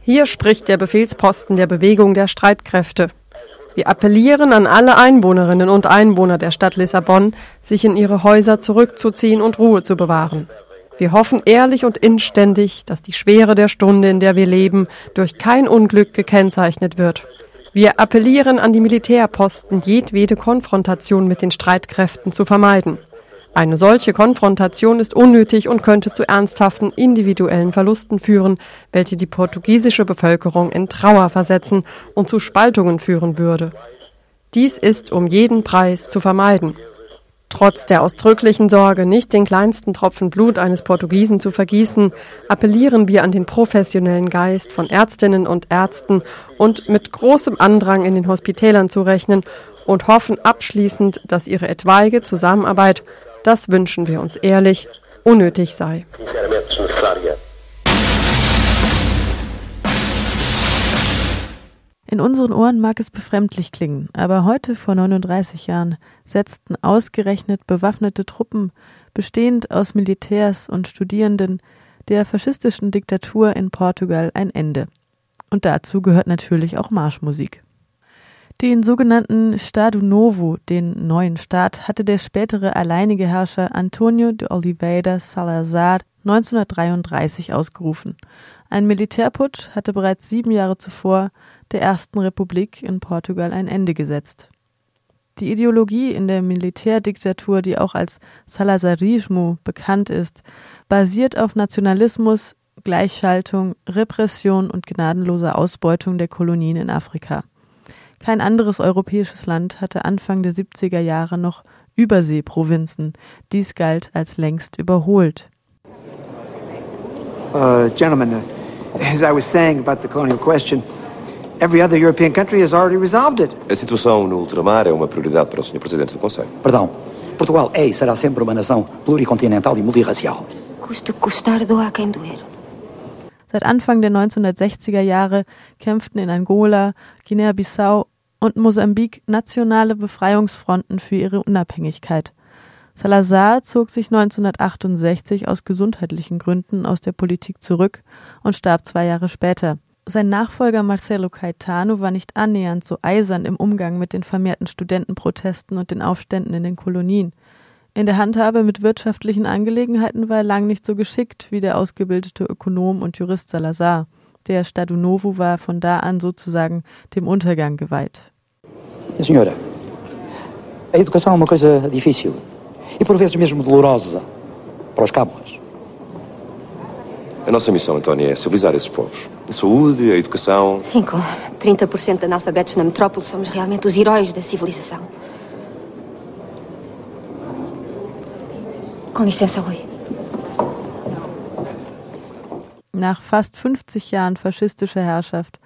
Hier spricht der Befehlsposten der Bewegung der Streitkräfte. Wir appellieren an alle Einwohnerinnen und Einwohner der Stadt Lissabon, sich in ihre Häuser zurückzuziehen und Ruhe zu bewahren. Wir hoffen ehrlich und inständig, dass die Schwere der Stunde, in der wir leben, durch kein Unglück gekennzeichnet wird. Wir appellieren an die Militärposten, jedwede Konfrontation mit den Streitkräften zu vermeiden. Eine solche Konfrontation ist unnötig und könnte zu ernsthaften individuellen Verlusten führen, welche die portugiesische Bevölkerung in Trauer versetzen und zu Spaltungen führen würde. Dies ist um jeden Preis zu vermeiden. Trotz der ausdrücklichen Sorge, nicht den kleinsten Tropfen Blut eines Portugiesen zu vergießen, appellieren wir an den professionellen Geist von Ärztinnen und Ärzten und mit großem Andrang in den Hospitälern zu rechnen und hoffen abschließend, dass ihre etwaige Zusammenarbeit das wünschen wir uns ehrlich, unnötig sei. In unseren Ohren mag es befremdlich klingen, aber heute vor 39 Jahren setzten ausgerechnet bewaffnete Truppen, bestehend aus Militärs und Studierenden, der faschistischen Diktatur in Portugal ein Ende. Und dazu gehört natürlich auch Marschmusik. Den sogenannten Estado Novo, den neuen Staat, hatte der spätere alleinige Herrscher Antonio de Oliveira Salazar 1933 ausgerufen. Ein Militärputsch hatte bereits sieben Jahre zuvor der ersten Republik in Portugal ein Ende gesetzt. Die Ideologie in der Militärdiktatur, die auch als Salazarismo bekannt ist, basiert auf Nationalismus, Gleichschaltung, Repression und gnadenloser Ausbeutung der Kolonien in Afrika. Kein anderes europäisches Land hatte Anfang der 70er Jahre noch Überseeprovinzen. Dies galt als längst überholt. Uh, gentlemen, uh, as I was saying about the colonial question, every other European country has already resolved it. A situação no ultramar é uma prioridade para o Sr. Presidente do Conselho. Perdão. Portugal é e será sempre uma nação pluricontinental e multirracial. Custe custar doa quem doer. Seit Anfang der 1960er Jahre kämpften in Angola, Guinea-Bissau und Mosambik nationale Befreiungsfronten für ihre Unabhängigkeit. Salazar zog sich 1968 aus gesundheitlichen Gründen aus der Politik zurück und starb zwei Jahre später. Sein Nachfolger Marcelo Caetano war nicht annähernd so eisern im Umgang mit den vermehrten Studentenprotesten und den Aufständen in den Kolonien. In der Handhabe mit wirtschaftlichen Angelegenheiten war er lang nicht so geschickt wie der ausgebildete Ökonom und Jurist Salazar. Der Stadu Novo war von da an sozusagen dem Untergang geweiht. Senhora, a educação é uma coisa difícil e por vezes mesmo dolorosa para os cábulas. A nossa missão, Antónia, é civilizar esses povos. A saúde, a educação. Sim, com 30% de analfabetos na metrópole, somos realmente os heróis da civilização. Com licença, Rui. Nach fast 50 Jahren faschistischer Herrschaft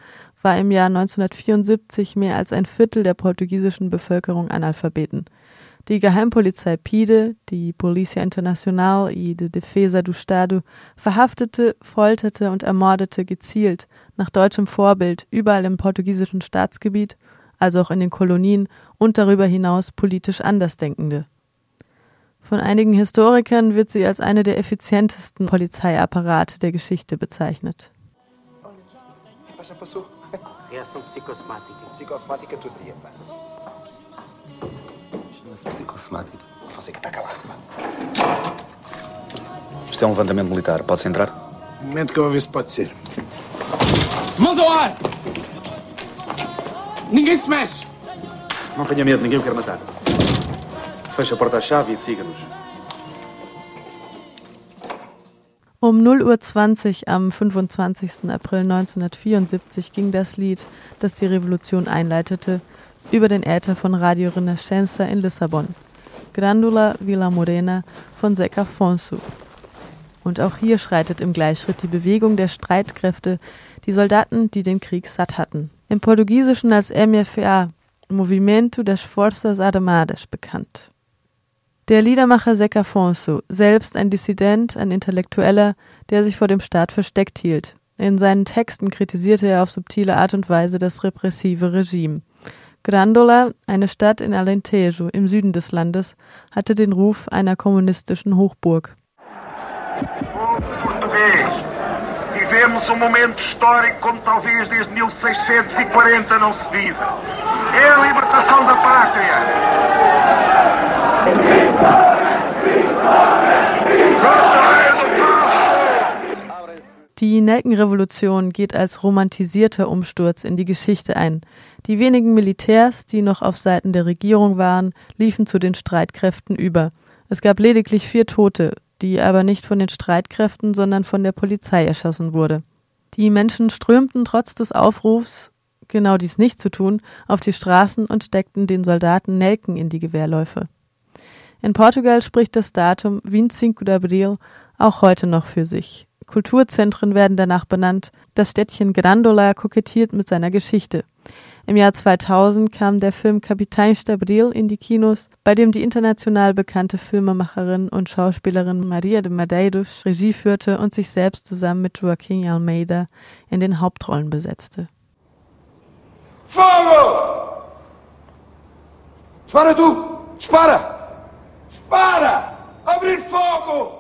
war im Jahr 1974 mehr als ein Viertel der portugiesischen Bevölkerung Analphabeten. Die Geheimpolizei PIDE, die Polícia Internacional e de Defesa do Estado, verhaftete, folterte und ermordete gezielt, nach deutschem Vorbild, überall im portugiesischen Staatsgebiet, also auch in den Kolonien und darüber hinaus politisch Andersdenkende. Von einigen Historikern wird sie als eine der effizientesten Polizeiapparate der Geschichte bezeichnet. Reação psicossomática. Psicossomática todo dia, pá. Chama-se psicossomática. Você que está calado, pá. Isto é um levantamento militar. Pode-se entrar? Um momento que eu vou ver se pode ser. Mãos ao ar! Ninguém se mexe! Não tenha medo, ninguém o quer matar. Feche a porta à chave e siga-nos. Um 0.20 Uhr am 25. April 1974 ging das Lied, das die Revolution einleitete, über den Äther von Radio Renascença in Lissabon. Grandula Vila Morena von Zeca Afonso. Und auch hier schreitet im Gleichschritt die Bewegung der Streitkräfte, die Soldaten, die den Krieg satt hatten. Im Portugiesischen als MFA, Movimento das Forças Armadas, bekannt. Der Liedermacher Zeca Afonso, selbst ein Dissident, ein Intellektueller, der sich vor dem Staat versteckt hielt. In seinen Texten kritisierte er auf subtile Art und Weise das repressive Regime. Grandola, eine Stadt in Alentejo im Süden des Landes, hatte den Ruf einer kommunistischen Hochburg. Vivemos momento histórico como talvez desde 1640 não se vive. É a libertação da pátria. Die Nelkenrevolution geht als romantisierter Umsturz in die Geschichte ein. Die wenigen Militärs, die noch auf Seiten der Regierung waren, liefen zu den Streitkräften über. Es gab lediglich vier Tote, die aber nicht von den Streitkräften, sondern von der Polizei erschossen wurde. Die Menschen strömten trotz des Aufrufs, genau dies nicht zu tun, auf die Straßen und steckten den Soldaten Nelken in die Gewehrläufe. In Portugal spricht das Datum 25 de Abril auch heute noch für sich. Kulturzentren werden danach benannt. Das Städtchen Grandola kokettiert mit seiner Geschichte. Im Jahr 2000 kam der Film Capitán Stabril in die Kinos, bei dem die international bekannte Filmemacherin und Schauspielerin Maria de Medeiros Regie führte und sich selbst zusammen mit Joaquim Almeida in den Hauptrollen besetzte. Fogo! Dispara tu! Dispara! Dispara! Abrir fogo!